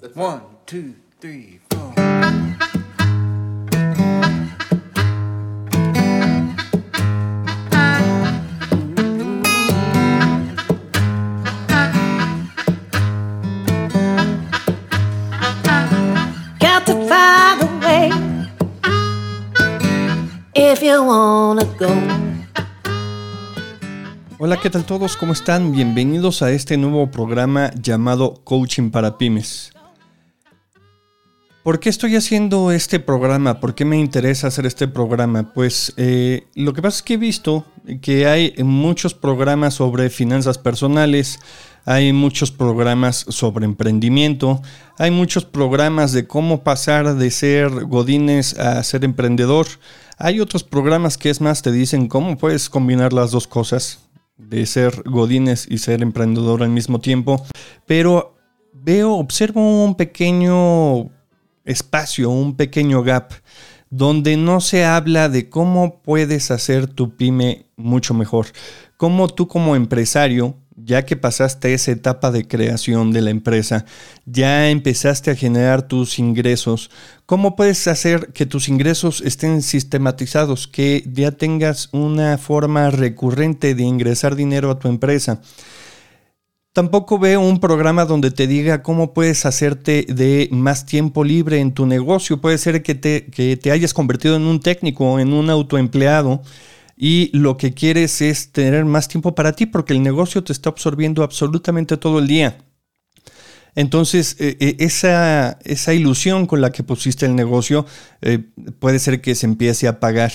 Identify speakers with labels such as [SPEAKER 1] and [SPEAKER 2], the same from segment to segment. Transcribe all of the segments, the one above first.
[SPEAKER 1] One, two, three, four.
[SPEAKER 2] Got to find a way if you wanna go.
[SPEAKER 3] Hola, ¿qué tal todos? ¿Cómo están? Bienvenidos a este nuevo programa llamado Coaching para Pymes. ¿Por qué estoy haciendo este programa? ¿Por qué me interesa hacer este programa? Pues eh, lo que pasa es que he visto que hay muchos programas sobre finanzas personales, hay muchos programas sobre emprendimiento, hay muchos programas de cómo pasar de ser godines a ser emprendedor. Hay otros programas que es más te dicen cómo puedes combinar las dos cosas, de ser godines y ser emprendedor al mismo tiempo. Pero veo, observo un pequeño espacio, un pequeño gap, donde no se habla de cómo puedes hacer tu pyme mucho mejor. Cómo tú como empresario, ya que pasaste esa etapa de creación de la empresa, ya empezaste a generar tus ingresos, cómo puedes hacer que tus ingresos estén sistematizados, que ya tengas una forma recurrente de ingresar dinero a tu empresa. Tampoco veo un programa donde te diga cómo puedes hacerte de más tiempo libre en tu negocio. Puede ser que te, que te hayas convertido en un técnico, en un autoempleado y lo que quieres es tener más tiempo para ti porque el negocio te está absorbiendo absolutamente todo el día. Entonces, eh, eh, esa, esa, ilusión con la que pusiste el negocio eh, puede ser que se empiece a pagar.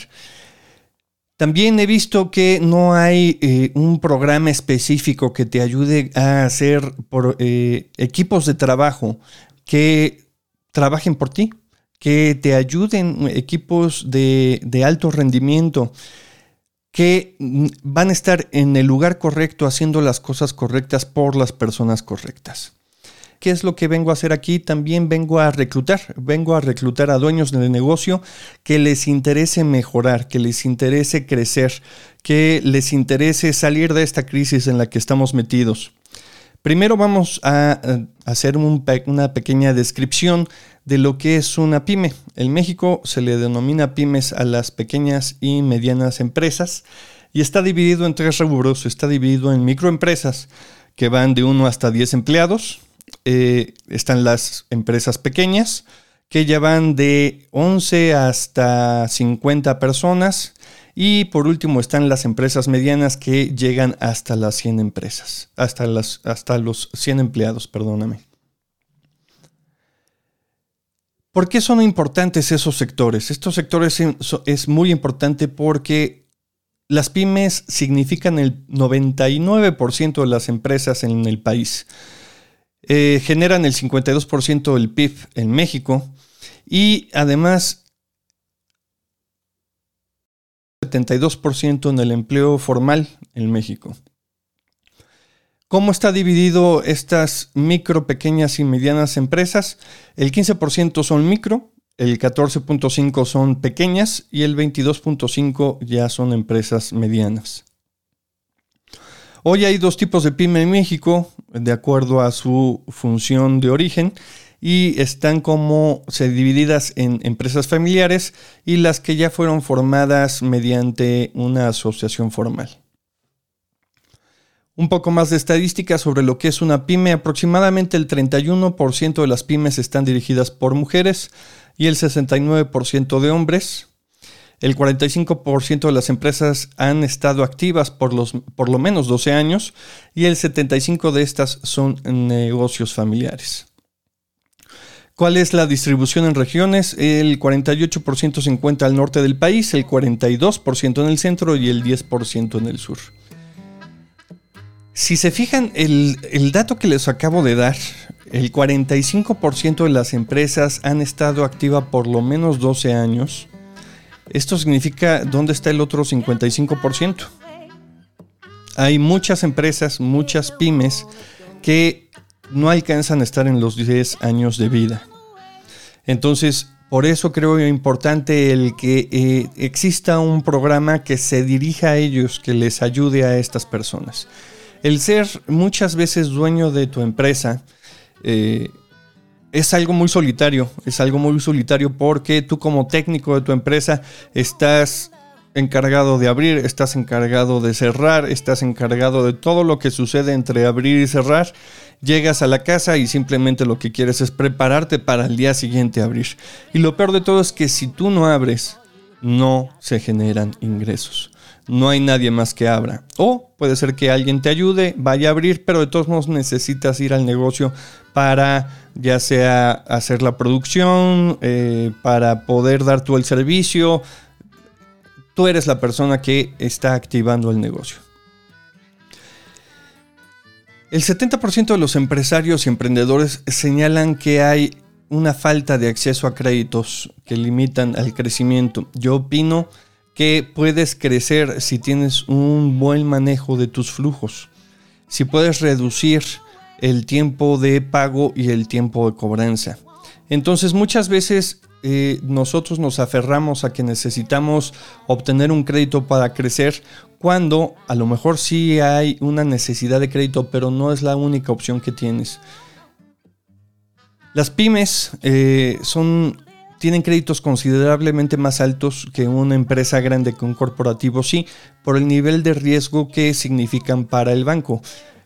[SPEAKER 3] También he visto que no hay eh, un programa específico que te ayude a hacer por, eh, equipos de trabajo que trabajen por ti, que te ayuden equipos de, de alto rendimiento, que mm, van a estar en el lugar correcto haciendo las cosas correctas por las personas correctas. ¿Qué es lo que vengo a hacer aquí? También vengo a reclutar, vengo a reclutar a dueños de negocio que les interese mejorar, que les interese crecer, que les interese salir de esta crisis en la que estamos metidos. Primero vamos a hacer un, una pequeña descripción de lo que es una pyme. En México se le denomina pymes a las pequeñas y medianas empresas y está dividido en tres rubros. Está dividido en microempresas que van de 1 hasta 10 empleados, eh, están las empresas pequeñas que ya van de 11 hasta 50 personas. Y por último están las empresas medianas que llegan hasta las 100 empresas, hasta, las, hasta los 100 empleados, perdóname. ¿Por qué son importantes esos sectores? Estos sectores es muy importante porque las pymes significan el 99% de las empresas en el país. Eh, generan el 52% del PIB en México y además 72% en el empleo formal en México. ¿Cómo está dividido estas micro, pequeñas y medianas empresas? El 15% son micro, el 14.5% son pequeñas y el 22.5% ya son empresas medianas. Hoy hay dos tipos de pyme en México, de acuerdo a su función de origen, y están como se divididas en empresas familiares y las que ya fueron formadas mediante una asociación formal. Un poco más de estadísticas sobre lo que es una pyme. Aproximadamente el 31% de las pymes están dirigidas por mujeres y el 69% de hombres. El 45% de las empresas han estado activas por, lo menos 12 años y el 75% de estas son negocios familiares. ¿Cuál es la distribución en regiones? El 48% se encuentra al norte del país, el 42% en el centro y el 10% en el sur. Si se fijan, el dato que les acabo de dar, el 45% de las empresas han estado activas por lo menos 12 años esto significa dónde está el otro 55%. Hay muchas empresas, muchas pymes que no alcanzan a estar en los 10 años de vida. Entonces, por eso creo importante el que eh, exista un programa que se dirija a ellos, que les ayude a estas personas. El ser muchas veces dueño de tu empresa, eh, es algo muy solitario, es algo muy solitario porque tú como técnico de tu empresa estás encargado de abrir, estás encargado de cerrar, estás encargado de todo lo que sucede entre abrir y cerrar. Llegas a la casa y simplemente lo que quieres es prepararte para el día siguiente abrir. Y lo peor de todo es que si tú no abres, no se generan ingresos. No hay nadie más que abra. O puede ser que alguien te ayude, vaya a abrir, pero de todos modos necesitas ir al negocio para ya sea hacer la producción, eh, para poder dar tú el servicio, tú eres la persona que está activando el negocio. El 70% de los empresarios y emprendedores señalan que hay una falta de acceso a créditos que limitan al crecimiento. Yo opino que puedes crecer si tienes un buen manejo de tus flujos, si puedes reducir el tiempo de pago y el tiempo de cobranza. Entonces muchas veces eh, nosotros nos aferramos a que necesitamos obtener un crédito para crecer cuando a lo mejor sí hay una necesidad de crédito, pero no es la única opción que tienes. Las pymes eh, son, tienen créditos considerablemente más altos que una empresa grande, que un corporativo, sí, por el nivel de riesgo que significan para el banco.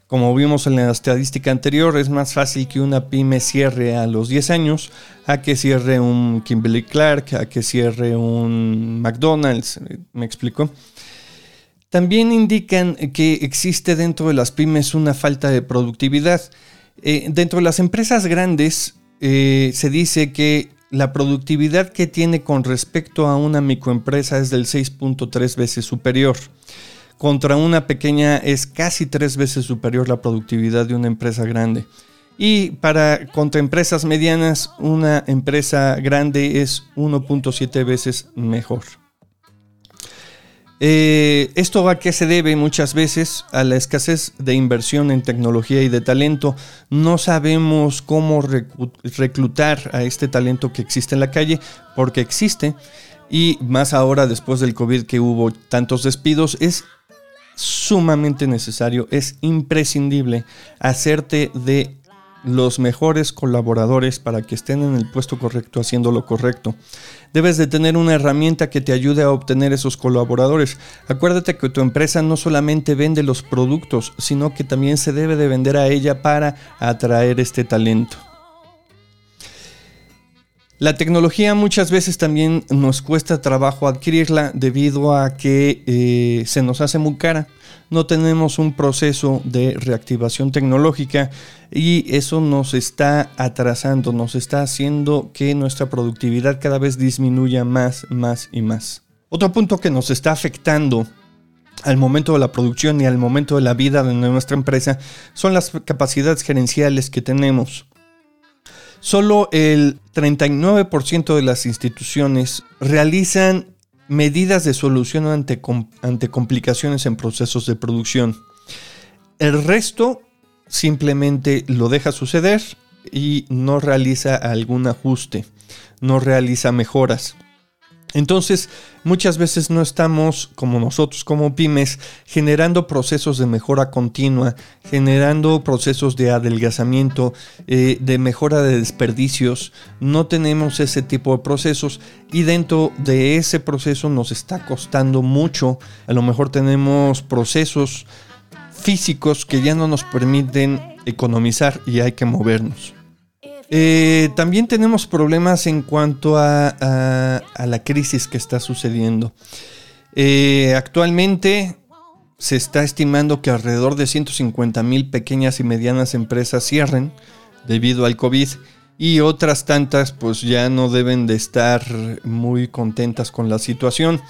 [SPEAKER 3] Como vimos en la estadística anterior, es más fácil que una pyme cierre a los 10 años a que cierre un Kimberly Clark, a que cierre un McDonald's. ¿Me explico? También indican que existe dentro de las pymes una falta de productividad. Eh, dentro de las empresas grandes eh, se dice que la productividad que tiene con respecto a una microempresa es del 6.3 veces superior. Contra una pequeña es casi tres veces superior la productividad de una empresa grande. Y para contra empresas medianas, una empresa grande es 1.7 veces mejor. Eh, ¿Esto a qué se debe muchas veces? A la escasez de inversión en tecnología y de talento. No sabemos cómo reclutar a este talento que existe en la calle, porque existe. Y más ahora, después del COVID que hubo tantos despidos, es sumamente necesario, es imprescindible hacerte de los mejores colaboradores para que estén en el puesto correcto haciendo lo correcto. Debes de tener una herramienta que te ayude a obtener esos colaboradores. Acuérdate que tu empresa no solamente vende los productos, sino que también se debe de vender a ella para atraer este talento. La tecnología muchas veces también nos cuesta trabajo adquirirla debido a que eh, se nos hace muy cara. No tenemos un proceso de reactivación tecnológica y eso nos está atrasando, nos está haciendo que nuestra productividad cada vez disminuya más, más y más. Otro punto que nos está afectando al momento de la producción y al momento de la vida de nuestra empresa son las capacidades gerenciales que tenemos. Solo el 39% de las instituciones realizan medidas de solución ante, ante complicaciones en procesos de producción. El resto simplemente lo deja suceder y no realiza algún ajuste, no realiza mejoras. Entonces, muchas veces no estamos, como nosotros como pymes, generando procesos de mejora continua, generando procesos de adelgazamiento, eh, de mejora de desperdicios. No tenemos ese tipo de procesos y dentro de ese proceso nos está costando mucho. A lo mejor tenemos procesos físicos que ya no nos permiten economizar y hay que movernos. Eh, también tenemos problemas en cuanto a, la crisis que está sucediendo. Eh, actualmente se está estimando que alrededor de 150 mil pequeñas y medianas empresas cierren debido al COVID y otras tantas pues ya no deben de estar muy contentas con la situación.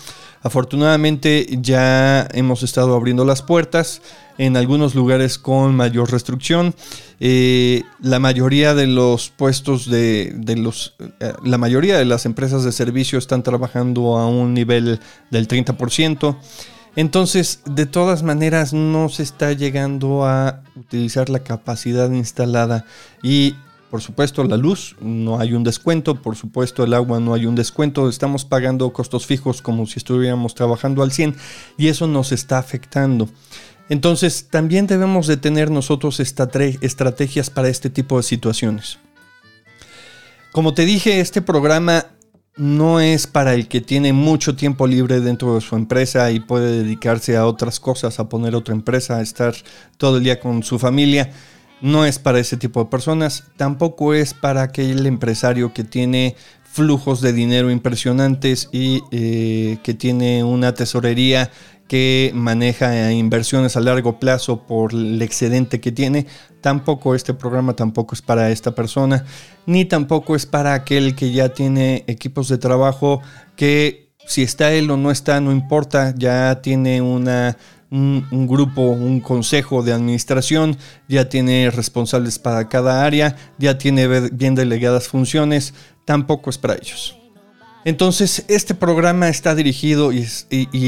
[SPEAKER 3] Afortunadamente ya hemos estado abriendo las puertas en algunos lugares con mayor restricción. Eh, la mayoría de los puestos de, los... Eh, la mayoría de las empresas de servicio están trabajando a un nivel del 30%. Entonces, de todas maneras, no se está llegando a utilizar la capacidad instalada y por supuesto, la luz no hay un descuento, por supuesto, el agua no hay un descuento, estamos pagando costos fijos como si estuviéramos trabajando al 100 y eso nos está afectando. Entonces, también debemos de tener nosotros estrategias para este tipo de situaciones. Como te dije, este programa no es para el que tiene mucho tiempo libre dentro de su empresa y puede dedicarse a otras cosas, a poner otra empresa, a estar todo el día con su familia. No es para ese tipo de personas. Tampoco es para aquel empresario que tiene flujos de dinero impresionantes y eh, que tiene una tesorería que maneja inversiones a largo plazo por el excedente que tiene, tampoco este programa tampoco es para esta persona, ni tampoco es para aquel que ya tiene equipos de trabajo que si está él o no está, no importa, ya tiene una un, grupo, un consejo de administración, ya tiene responsables para cada área, ya tiene bien delegadas funciones, tampoco es para ellos. Entonces, este programa está dirigido y,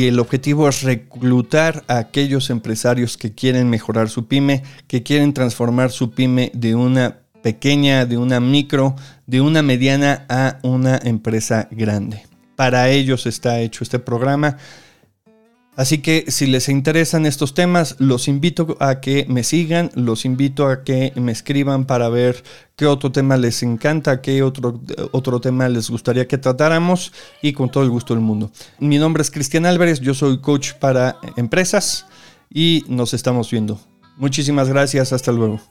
[SPEAKER 3] el objetivo es reclutar a aquellos empresarios que quieren mejorar su pyme, que quieren transformar su pyme de una pequeña, de una micro, de una mediana a una empresa grande. Para ellos está hecho este programa. Así que si les interesan estos temas, los invito a que me sigan, los invito a que me escriban para ver qué otro tema les encanta, qué otro, otro tema les gustaría que tratáramos y con todo el gusto del mundo. Mi nombre es Cristian Álvarez, yo soy coach para empresas y nos estamos viendo. Muchísimas gracias, hasta luego.